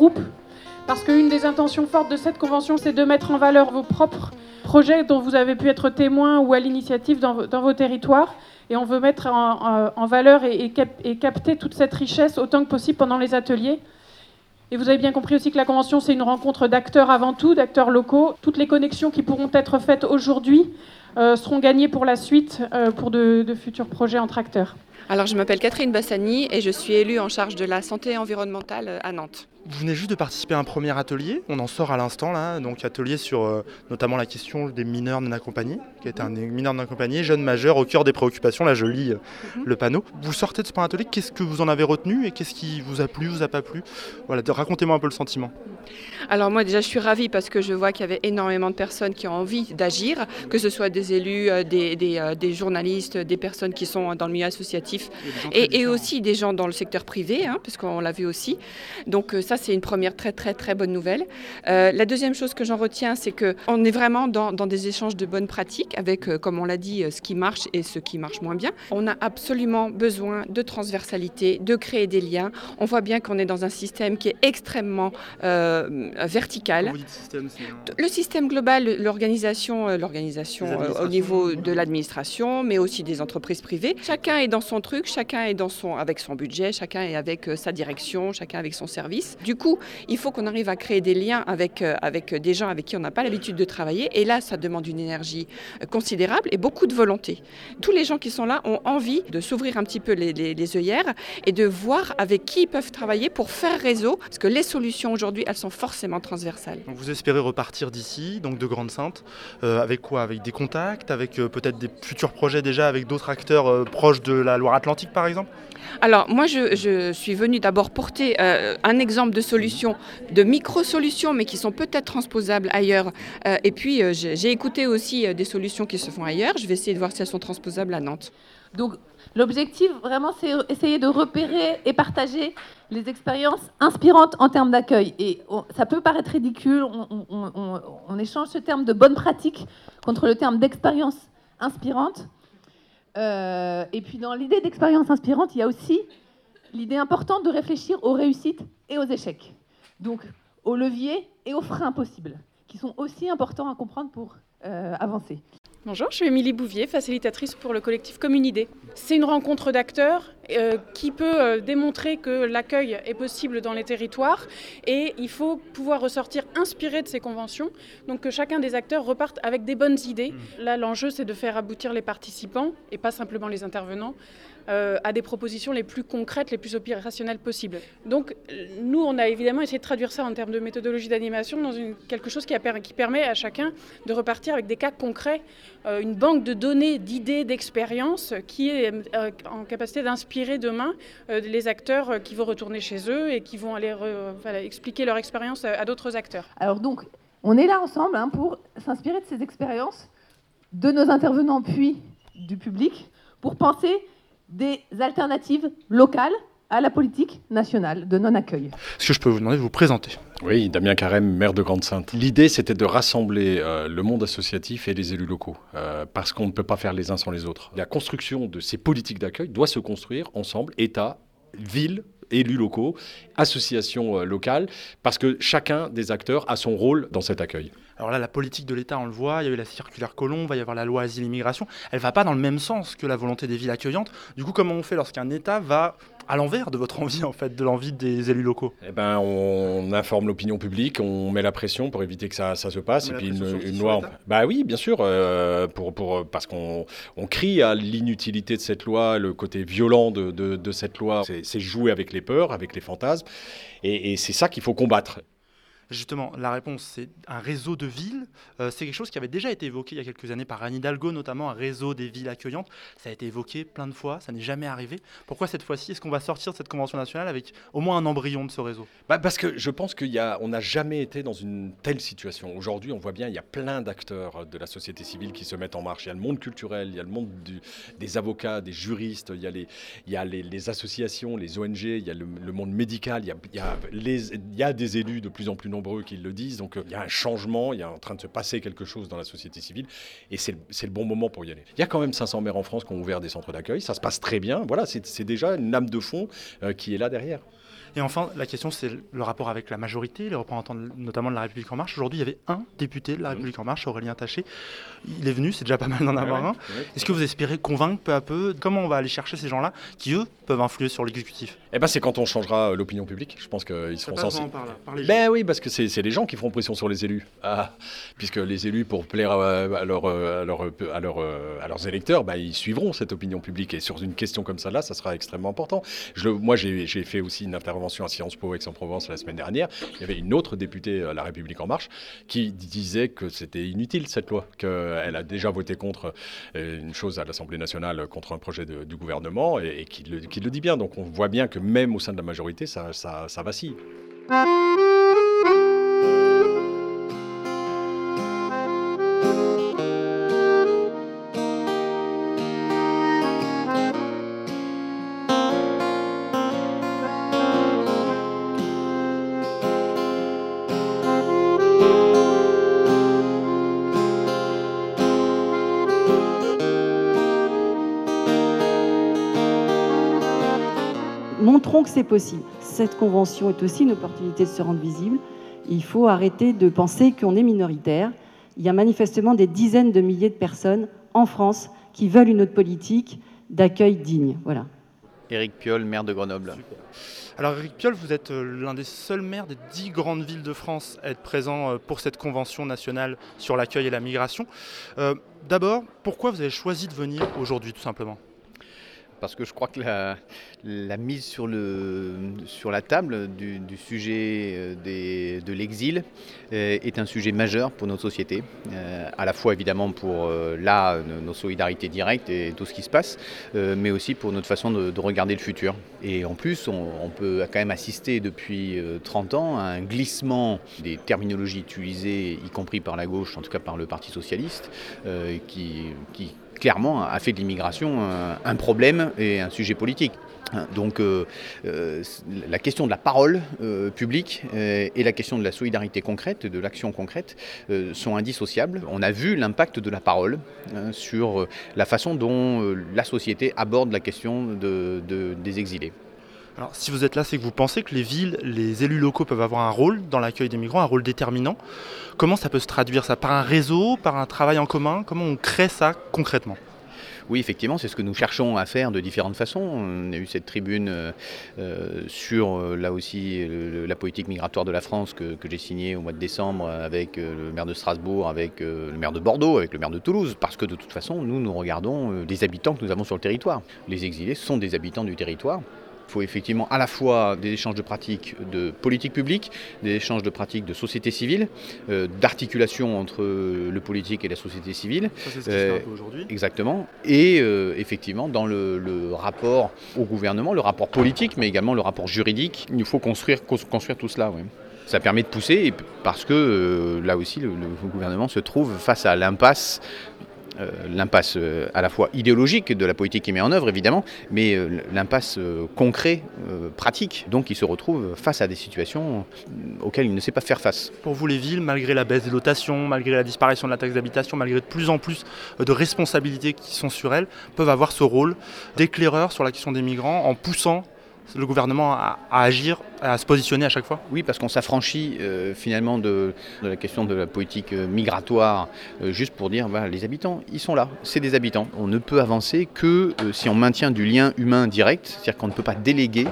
groupes, parce qu'une des intentions fortes de cette convention, c'est de mettre en valeur vos propres projets dont vous avez pu être témoin ou à l'initiative dans, vos territoires. Et on veut mettre en, valeur et, capter toute cette richesse autant que possible pendant les ateliers. Et vous avez bien compris aussi que la convention, c'est une rencontre d'acteurs avant tout, d'acteurs locaux. Toutes les connexions qui pourront être faites aujourd'hui euh, seront gagnées pour la suite, euh, pour de futurs projets entre acteurs. Alors, je m'appelle Catherine Bassani et je suis élue en charge de la santé environnementale à Nantes. Vous venez juste de participer à un premier atelier, on en sort à l'instant là, donc atelier sur euh, notamment la question des mineurs non accompagnés, qui est un mineur non accompagné, jeune majeur au cœur des préoccupations, là je lis euh, mhm. le panneau. Vous sortez de ce premier atelier, qu'est-ce que vous en avez retenu et qu'est-ce qui vous a plu, vous a pas plu? Voilà, racontez-moi un peu le sentiment. Alors moi déjà je suis ravie parce que je vois qu'il y avait énormément de personnes qui ont envie d'agir, que ce soit des élus, euh, des, journalistes, des personnes qui sont dans le milieu associatif et, aussi des gens dans le secteur privé, hein, parce qu'on l'a vu aussi. Donc ça c'est une première très très très bonne nouvelle. Euh, la deuxième chose que j'en retiens, c'est qu'on est vraiment dans, des échanges de bonnes pratiques avec, euh, comme on l'a dit, euh, ce qui marche et ce qui marche moins bien. On a absolument besoin de transversalité, de créer des liens. On voit bien qu'on est dans un système qui est extrêmement vertical. Le système global, l'organisation, l'organisation au niveau de l'administration, mais aussi des entreprises privées. Chacun est dans son truc, chacun est dans son, avec son budget, chacun est avec sa direction, chacun avec son service. Du coup, il faut qu'on arrive à créer des liens avec, euh, avec des gens avec qui on n'a pas l'habitude de travailler. Et là, ça demande une énergie euh, considérable et beaucoup de volonté. Tous les gens qui sont là ont envie de s'ouvrir un petit peu les, les, œillères et de voir avec qui ils peuvent travailler pour faire réseau. Parce que les solutions aujourd'hui, elles sont forcément transversales. Donc vous espérez repartir d'ici, donc de Grande Sainte, euh, avec quoi? Avec des contacts, avec peut-être des futurs projets déjà avec d'autres acteurs proches de la Loire-Atlantique par exemple? Alors, moi, je, suis venue d'abord porter euh, un exemple de solutions, de micro-solutions, mais qui sont peut-être transposables ailleurs. Euh, et puis, euh, j'ai écouté aussi des solutions qui se font ailleurs. Je vais essayer de voir si elles sont transposables à Nantes. Donc, l'objectif, vraiment, c'est essayer de repérer et partager les expériences inspirantes en termes d'accueil. Et ça peut paraître ridicule, on, on échange ce terme de bonne pratique contre le terme d'expérience inspirante. Euh, et puis dans l'idée d'expérience inspirante, il y a aussi l'idée importante de réfléchir aux réussites et aux échecs. Donc aux leviers et aux freins possibles, qui sont aussi importants à comprendre pour euh, avancer. Bonjour, je suis Émilie Bouvier, facilitatrice pour le collectif Commune Idée. C'est une rencontre d'acteurs euh, qui peut euh, démontrer que l'accueil est possible dans les territoires et il faut pouvoir ressortir inspiré de ces conventions, donc que chacun des acteurs reparte avec des bonnes idées. Mmh. Là, l'enjeu, c'est de faire aboutir les participants et pas simplement les intervenants euh, à des propositions les plus concrètes, les plus opérationnelles possibles. Donc nous, on a évidemment essayé de traduire ça en termes de méthodologie d'animation dans quelque chose qui, permet à chacun de repartir avec des cas concrets, euh, une banque de données, d'idées, d'expériences qui est euh, en capacité d'inspirer demain les acteurs qui vont retourner chez eux et qui vont aller expliquer leur expérience à, d'autres acteurs. Alors donc, on est là ensemble hein, pour s'inspirer de ces expériences, de nos intervenants puis du public, pour penser des alternatives locales à la politique nationale de non-accueil. Est-ce que je peux vous demander de vous présenter Oui, Damien Carême, maire de Grande-Sainte. L'idée, c'était de rassembler euh, le monde associatif et les élus locaux, euh, parce qu'on ne peut pas faire les uns sans les autres. La construction de ces politiques d'accueil doit se construire ensemble, État, ville, élus locaux, associations euh, locales, parce que chacun des acteurs a son rôle dans cet accueil. Alors là, la politique de l'État, on le voit, il y a eu la circulaire Colomb, il va y avoir la loi asile-immigration, elle ne va pas dans le même sens que la volonté des villes accueillantes. Du coup, comment on fait lorsqu'un État va à l'envers de votre envie, en fait, de l'envie des élus locaux? Eh ben, on informe l'opinion publique, on met la pression pour éviter que ça, ça se passe, et puis une, loi. Bah oui, bien sûr, euh, pour, pour, parce qu'on on crie à l'inutilité de cette loi, le côté violent de, de, cette loi, c'est jouer avec les peurs, avec les fantasmes, et, et c'est ça qu'il faut combattre. Justement, la réponse, c'est un réseau de villes. Euh, c'est quelque chose qui avait déjà été évoqué il y a quelques années par Anne Hidalgo, notamment un réseau des villes accueillantes. Ça a été évoqué plein de fois, ça n'est jamais arrivé. Pourquoi cette fois-ci, est-ce qu'on va sortir de cette convention nationale avec au moins un embryon de ce réseau? Bah Parce que je pense qu'on n'a jamais été dans une telle situation. Aujourd'hui, on voit bien, il y a plein d'acteurs de la société civile qui se mettent en marche. Il y a le monde culturel, il y a le monde des avocats, des juristes, il y a, les, il y a les, associations, les ONG, il y a le, monde médical, il y a, des élus de plus en plus nombreux qui le disent. Donc il y a un changement, il y a en train de se passer quelque chose dans la société civile et c'est le bon moment pour y aller. Il y a quand même 500 maires en France qui ont ouvert des centres d'accueil, ça se passe très bien. Voilà, c'est déjà une lame de fond qui est là derrière. Et enfin, la question, c'est le rapport avec la majorité, les représentants notamment de la République En Marche. Aujourd'hui, il y avait un député de la République En Marche, Aurélien Taché. Il est venu, c'est déjà pas mal d'en avoir un. Est-ce que vous espérez convaincre peu à peu Comment on va aller chercher ces gens-là qui, eux, peuvent influer sur l'exécutif? Eh ben, c'est quand on changera l'opinion publique. Je pense qu'ils seront sensibles. Ben oui, parce que c'est les gens qui feront pression sur les élus. Ah, puisque les élus, pour plaire à, à, leur, à, à, leurs électeurs, ben, ils suivront cette opinion publique. Et sur une question comme ça, là, ça sera extrêmement important. Je, moi, j'ai fait aussi une intervention à Sciences Po Aix-en-Provence la semaine dernière, il y avait une autre députée à La République En Marche qui disait que c'était inutile cette loi, qu'elle a déjà voté contre euh, une chose à l'Assemblée nationale, contre un projet du gouvernement, et, qui, le, dit bien. Donc on voit bien que même au sein de la majorité, ça vacille. C'est possible. Cette convention est aussi une opportunité de se rendre visible. Il faut arrêter de penser qu'on est minoritaire. Il y a manifestement des dizaines de milliers de personnes en France qui veulent une autre politique d'accueil digne. Voilà. Éric Piolle, maire de Grenoble. Alors Éric Piolle, vous êtes euh, l'un des seuls maires des dix grandes villes de France à être présent euh, pour cette convention nationale sur l'accueil et la migration. Euh, d'abord, pourquoi vous avez choisi de venir aujourd'hui tout simplement? Parce que je crois que la, mise sur, la table du, sujet euh, de l'exil euh, est un sujet majeur pour notre société, euh, à la fois évidemment pour là nos solidarités directes et tout ce qui se passe, mais aussi pour notre façon de, regarder le futur. Et en plus, on, peut quand même assister depuis 30 ans à un glissement des terminologies utilisées, y compris par la gauche, en tout cas par le Parti socialiste, qui clairement a fait de l'immigration un, problème et un sujet politique. Donc euh, euh, la question de la parole euh, publique et la question de la solidarité concrète, de l'action concrète, sont indissociables. On a vu l'impact de la parole hein, sur la façon dont la société aborde la question des exilés. Alors, si vous êtes là, c'est que vous pensez que les villes, les élus locaux peuvent avoir un rôle dans l'accueil des migrants, un rôle déterminant. Comment ça peut se traduire ça? Par un réseau, par un travail en commun? Comment on crée ça concrètement? Oui, effectivement, c'est ce que nous cherchons à faire de différentes façons. On a eu cette tribune euh, euh, sur, euh, là aussi, la politique migratoire de la France que, j'ai signée au mois de décembre avec le maire de Strasbourg, avec le maire de Bordeaux, avec le maire de Toulouse, parce que de toute façon, nous, nous regardons les habitants que nous avons sur le territoire. Les exilés sont des habitants du territoire. Il faut effectivement à la fois des échanges de pratiques de politique publique, des échanges de pratiques de société civile, euh, d'articulation entre le politique et la société civile. Ça, c'est ce qui se fait aujourd'hui. Exactement. Et euh, effectivement, dans le, rapport au gouvernement, le rapport politique, mais également le rapport juridique, il faut construire, construire tout cela. Ça permet de pousser parce que euh, là aussi, le, gouvernement se trouve face à l'impasse euh, l'impasse euh, à la fois idéologique de la politique qui met en œuvre, évidemment, mais euh, l'impasse concret, pratique. Donc il se retrouve face à des situations auxquelles il ne sait pas faire face. Pour vous, les villes, malgré la baisse des dotations, malgré la disparition de la taxe d'habitation, malgré de plus en plus de responsabilités qui sont sur elles, peuvent avoir ce rôle d'éclaireur sur la question des migrants en poussant le gouvernement à, agir, à se positionner à chaque fois? Oui, parce qu'on s'affranchit euh, finalement de, la question de la politique euh, migratoire, euh, juste pour dire, les habitants, ils sont là, c'est des habitants. On ne peut avancer que si on maintient du lien humain direct, c'est-à-dire qu'on ne peut pas déléguer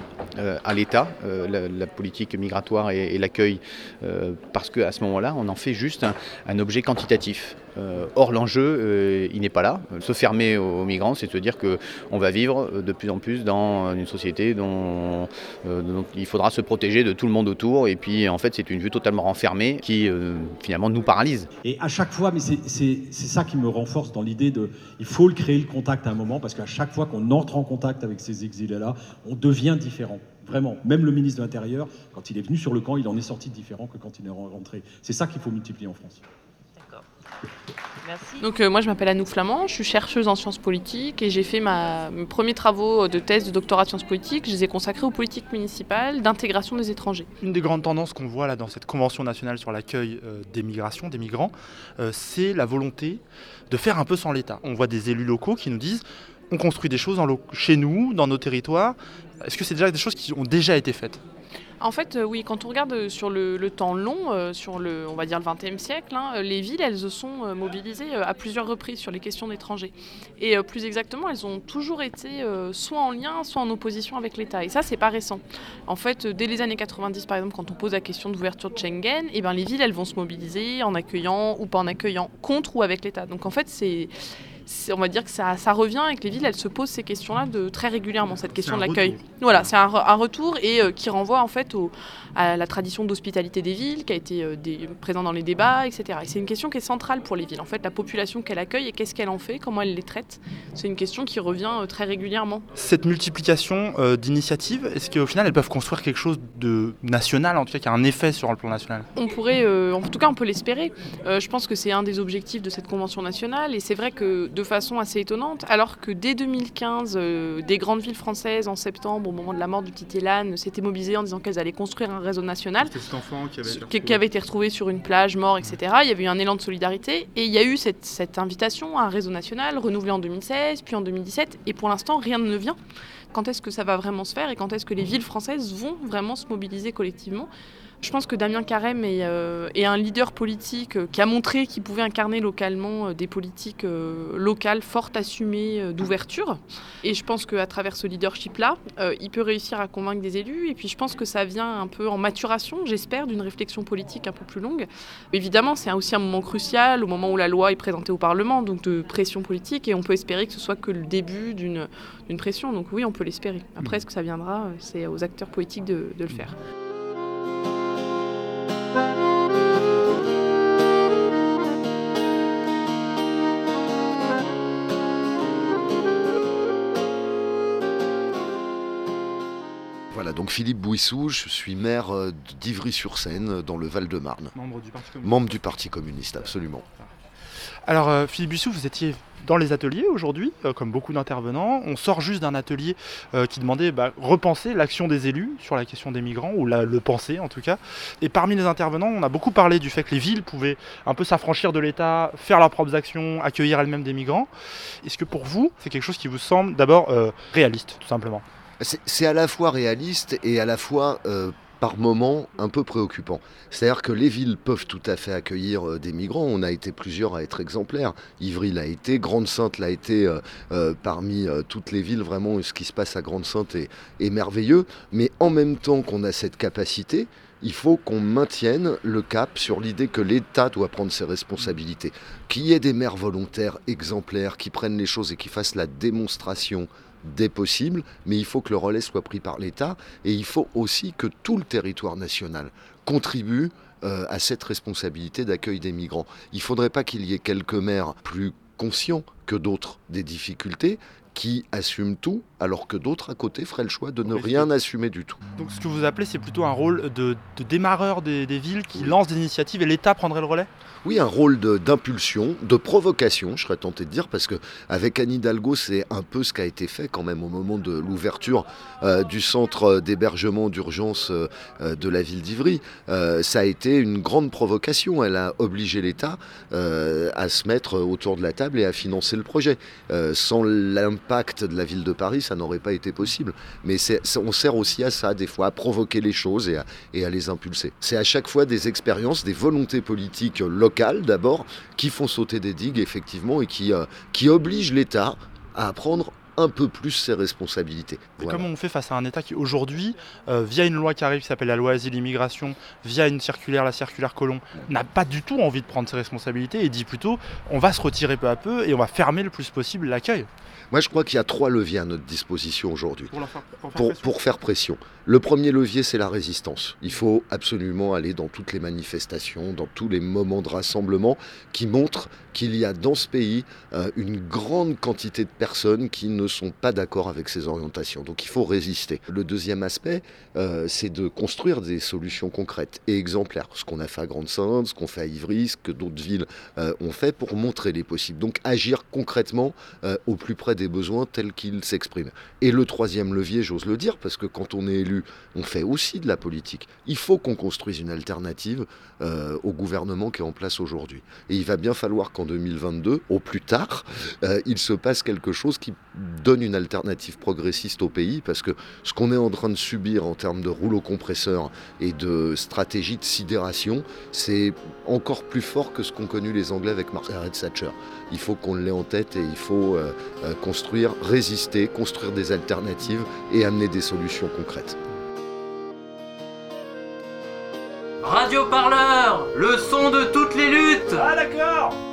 à l'État la, politique migratoire et, l'accueil, parce qu'à ce moment-là, on en fait juste un objet quantitatif. Or, l'enjeu, il n'est pas là. Se fermer aux, migrants, c'est se dire qu'on va vivre de plus en plus dans une société dont, dont, il faudra se protéger de tout le monde autour. Et puis, en fait, c'est une vue totalement renfermée qui, finalement, nous paralyse. Et à chaque fois, mais c'est ça qui me renforce dans l'idée de. Il faut le créer le contact à un moment, parce qu'à chaque fois qu'on entre en contact avec ces exilés-là, on devient différent. Vraiment. Même le ministre de l'Intérieur, quand il est venu sur le camp, il en est sorti différent que quand il est rentré. C'est ça qu'il faut multiplier en France. Donc euh, moi je m'appelle Anouk Flamand, je suis chercheuse en sciences politiques et j'ai fait ma, mes premiers travaux de thèse de doctorat de sciences politiques, je les ai consacrés aux politiques municipales d'intégration des étrangers. Une des grandes tendances qu'on voit là dans cette convention nationale sur l'accueil euh, des migrations, des migrants, euh, c'est la volonté de faire un peu sans l'État. On voit des élus locaux qui nous disent on construit des choses chez nous, dans nos territoires. Est-ce que c'est déjà des choses qui ont déjà été faites? En fait, euh, oui, quand on regarde euh, sur le, temps long, euh, sur le, on va dire le XXe siècle, hein, les villes, elles se sont mobilisées à plusieurs reprises sur les questions d'étrangers. Et plus exactement, elles ont toujours été soit en lien, soit en opposition avec l'État. Et ça, c'est pas récent. En fait, dès les années 90, par exemple, quand on pose la question d'ouverture de Schengen, eh ben, les villes, elles vont se mobiliser en accueillant ou pas en accueillant, contre ou avec l'État. Donc en fait, c'est on va dire que ça, revient et que les villes, elles se posent ces questions-là de, très régulièrement, cette question de l'accueil. Voilà, c'est un, retour et euh, qui renvoie en fait à la tradition d'hospitalité des villes, qui a été euh, présente dans les débats, etc. Et c'est une question qui est centrale pour les villes. En fait, la population qu'elle accueille et qu'est-ce qu'elle en fait, comment elle les traite, c'est une question qui revient euh, très régulièrement. Cette multiplication d'initiatives, est-ce qu'au final, elles peuvent construire quelque chose de national, en tout cas qui a un effet sur le plan national? On pourrait, en tout cas, on peut l'espérer. je pense que c'est un des objectifs de cette convention nationale et c'est vrai que de façon assez étonnante, alors que dès 2015, euh, des grandes villes françaises, en septembre, au moment de la mort du petit Elan, s'étaient mobilisées en disant qu'elles allaient construire un réseau national. Cet enfant qui avait, été qui avait, été retrouvé sur une plage, mort, etc. Il y avait eu un élan de solidarité et il y a eu cette, cette invitation à un réseau national renouvelé en 2016, puis en 2017, et pour l'instant, rien ne vient. Quand est-ce que ça va vraiment se faire et quand est-ce que les villes françaises vont vraiment se mobiliser collectivement? Je pense que Damien Carême est, euh, un leader politique euh, qui a montré qu'il pouvait incarner localement euh, des politiques locales fortes, assumées, d'ouverture. Et je pense qu'à travers ce leadership-là, il peut réussir à convaincre des élus. Et puis je pense que ça vient un peu en maturation, j'espère, d'une réflexion politique un peu plus longue. Évidemment, c'est aussi un moment crucial, au moment où la loi est présentée au Parlement, donc de pression politique. Et on peut espérer que ce soit que le début d'une pression. Donc oui, on peut l'espérer. Après, est-ce que ça viendra C'est aux acteurs politiques de, de le faire. Donc Philippe Bouissou, je suis maire euh, d'Ivry-sur-Seine, dans le Val-de-Marne. Membre du Parti communiste. Membre du Parti communiste, absolument. Alors, euh, Philippe Bouissou, vous étiez dans les ateliers aujourd'hui, euh, comme beaucoup d'intervenants. On sort juste d'un atelier qui demandait bah, repenser l'action des élus sur la question des migrants, ou le penser en tout cas. Et parmi les intervenants, on a beaucoup parlé du fait que les villes pouvaient un peu s'affranchir de l'État, faire leurs propres actions, accueillir elles-mêmes des migrants. Est-ce que pour vous, c'est quelque chose qui vous semble d'abord réaliste, tout simplement? C'est à la fois réaliste et à la fois euh, par moments un peu préoccupant. C'est-à-dire que les villes peuvent tout à fait accueillir euh, des migrants. On a été plusieurs à être exemplaires. Ivry l'a été, Grande-Sainte l'a été euh, parmi toutes les villes. Vraiment, ce qui se passe à Grande-Sainte est, merveilleux. Mais en même temps qu'on a cette capacité, il faut qu'on maintienne le cap sur l'idée que l'État doit prendre ses responsabilités. Qu'il y ait des maires volontaires exemplaires qui prennent les choses et qui fassent la démonstration des possibles, mais il faut que le relais soit pris par l'État et il faut aussi que tout le territoire national contribue euh, à cette responsabilité d'accueil des migrants. Il ne faudrait pas qu'il y ait quelques maires plus conscients que d'autres des difficultés qui assument tout, alors que d'autres à côté feraient le choix de ne rien assumer du tout. Donc ce que vous appelez, c'est plutôt un rôle de, démarreur des, des, villes qui lance des initiatives et l'État prendrait le relais? Oui, un rôle d'impulsion, de, provocation, je serais tenté de dire, parce que avec Anne Hidalgo, c'est un peu ce qui a été fait quand même au moment de l'ouverture euh, du centre d'hébergement d'urgence euh, de la ville d'Ivry. Euh, ça a été une grande provocation. Elle a obligé l'État à se mettre autour de la table et à financer le projet. sans de la ville de Paris, ça n'aurait pas été possible. Mais on sert aussi à ça, des fois, à provoquer les choses et à, et à les impulser. C'est à chaque fois des expériences, des volontés politiques locales d'abord, qui font sauter des digues effectivement et qui, euh, qui obligent l'État à prendre un peu plus ses responsabilités. Comment on fait face à un État qui aujourd'hui, euh, via une loi qui arrive qui s'appelle la loi asile-immigration, via une circulaire, la circulaire Colomb, n'a pas du tout envie de prendre ses responsabilités et dit plutôt on va se retirer peu à peu et on va fermer le plus possible l'accueil moi, je crois qu'il y a trois leviers à notre disposition aujourd'hui pour, faire pression. Le premier levier, c'est la résistance. Il faut absolument aller dans toutes les manifestations, dans tous les moments de rassemblement qui montrent qu'il y a dans ce pays euh, une grande quantité de personnes qui ne sont pas d'accord avec ces orientations. Donc il faut résister. Le deuxième aspect, euh, c'est de construire des solutions concrètes et exemplaires. Ce qu'on a fait à Grande-Sainte, ce qu'on fait à Ivry, ce que d'autres villes euh, ont fait pour montrer les possibles. Donc agir concrètement au plus près des besoins tels qu'ils s'expriment. Et le troisième levier, j'ose le dire, parce que quand on est élu, on fait aussi de la politique. Il faut qu'on construise une alternative au gouvernement qui est en place aujourd'hui. Et il va bien falloir qu'en 2022, au plus tard, il se passe quelque chose qui donne une alternative progressiste au pays, parce que ce qu'on est en train de subir en termes de rouleau compresseur et de stratégie de sidération, c'est encore plus fort que ce qu'ont connu les Anglais avec Margaret Thatcher. Il faut qu'on l'ait en tête et il faut euh, euh, construire, résister, construire des alternatives et amener des solutions concrètes. Radio Parleur, le son de toutes les luttes Ah d'accord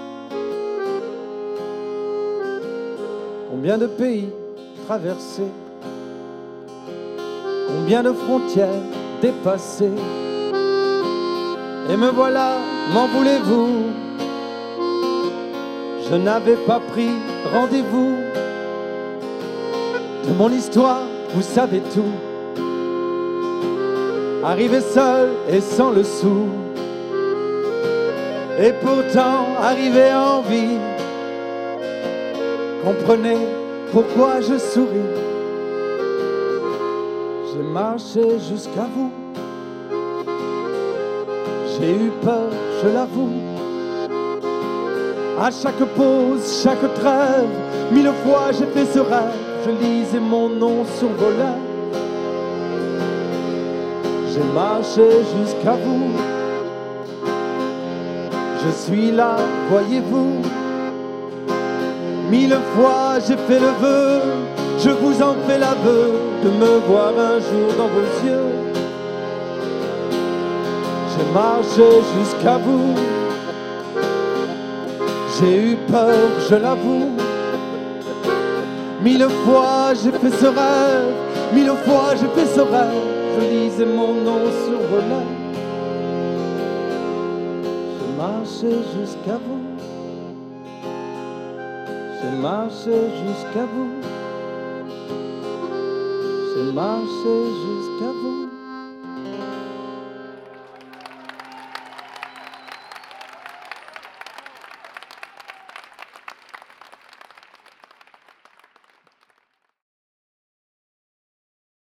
Combien de pays traversés Combien de frontières dépassées. Et me voilà, m'en voulez-vous? Je n'avais pas pris rendez-vous. De mon histoire, vous savez tout. Arrivé seul et sans le sou. Et pourtant arrivé en vie Comprenez pourquoi je souris. J'ai marché jusqu'à vous. J'ai eu peur, je l'avoue. À chaque pause, chaque trêve, mille fois j'ai fait ce rêve. Je lisais mon nom sur vos lèvres. J'ai marché jusqu'à vous. Je suis là, voyez-vous. Mille fois j'ai fait le vœu, je vous en fais l'aveu de me voir un jour dans vos yeux. J'ai marché jusqu'à vous, j'ai eu peur, je l'avoue. Mille fois j'ai fait ce rêve, mille fois j'ai fait ce rêve, je lisais mon nom sur vos lèvres. Jusqu'à vous. J'ai marché jusqu'à vous. J'ai marché jusqu'à vous.